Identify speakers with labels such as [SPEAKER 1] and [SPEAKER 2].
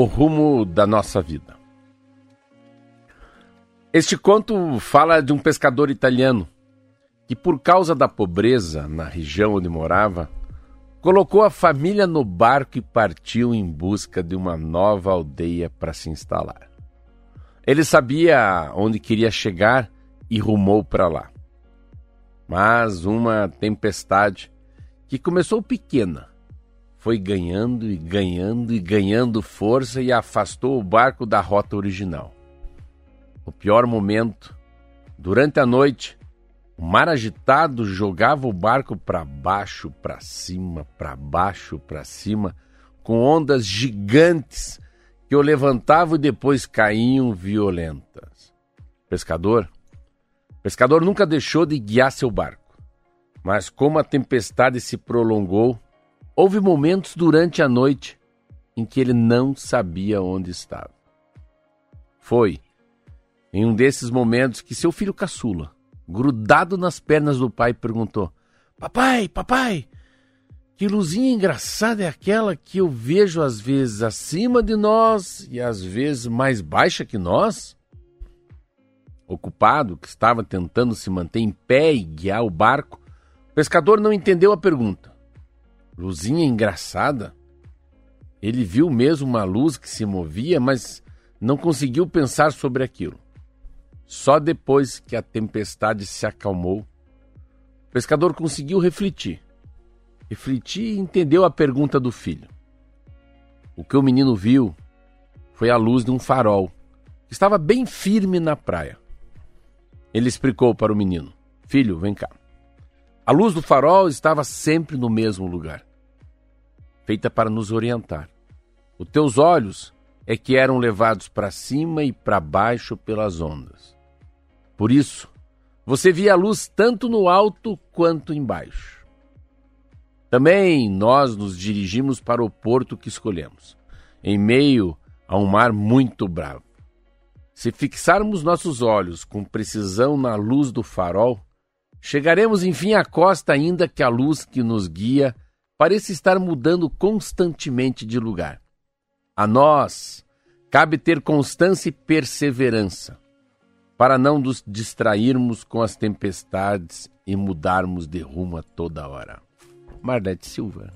[SPEAKER 1] o rumo da nossa vida. Este conto fala de um pescador italiano que, por causa da pobreza na região onde morava, colocou a família no barco e partiu em busca de uma nova aldeia para se instalar. Ele sabia onde queria chegar e rumou para lá. Mas uma tempestade que começou pequena foi ganhando e ganhando e ganhando força e afastou o barco da rota original. O pior momento, durante a noite, o mar agitado jogava o barco para baixo, para cima, para baixo, para cima, com ondas gigantes que o levantavam e depois caíam violentas. Pescador, pescador nunca deixou de guiar seu barco, mas como a tempestade se prolongou, Houve momentos durante a noite em que ele não sabia onde estava. Foi em um desses momentos que seu filho caçula, grudado nas pernas do pai, perguntou: Papai, papai, que luzinha engraçada é aquela que eu vejo às vezes acima de nós e às vezes mais baixa que nós? Ocupado, que estava tentando se manter em pé e guiar o barco, o pescador não entendeu a pergunta. Luzinha engraçada. Ele viu mesmo uma luz que se movia, mas não conseguiu pensar sobre aquilo. Só depois que a tempestade se acalmou, o pescador conseguiu refletir. Refletir e entendeu a pergunta do filho. O que o menino viu foi a luz de um farol que estava bem firme na praia. Ele explicou para o menino: Filho, vem cá. A luz do farol estava sempre no mesmo lugar feita para nos orientar. Os teus olhos é que eram levados para cima e para baixo pelas ondas. Por isso, você via a luz tanto no alto quanto embaixo. Também nós nos dirigimos para o porto que escolhemos, em meio a um mar muito bravo. Se fixarmos nossos olhos com precisão na luz do farol, chegaremos enfim à costa, ainda que a luz que nos guia parece estar mudando constantemente de lugar. A nós cabe ter constância e perseverança, para não nos distrairmos com as tempestades e mudarmos de rumo a toda hora. Marlete Silva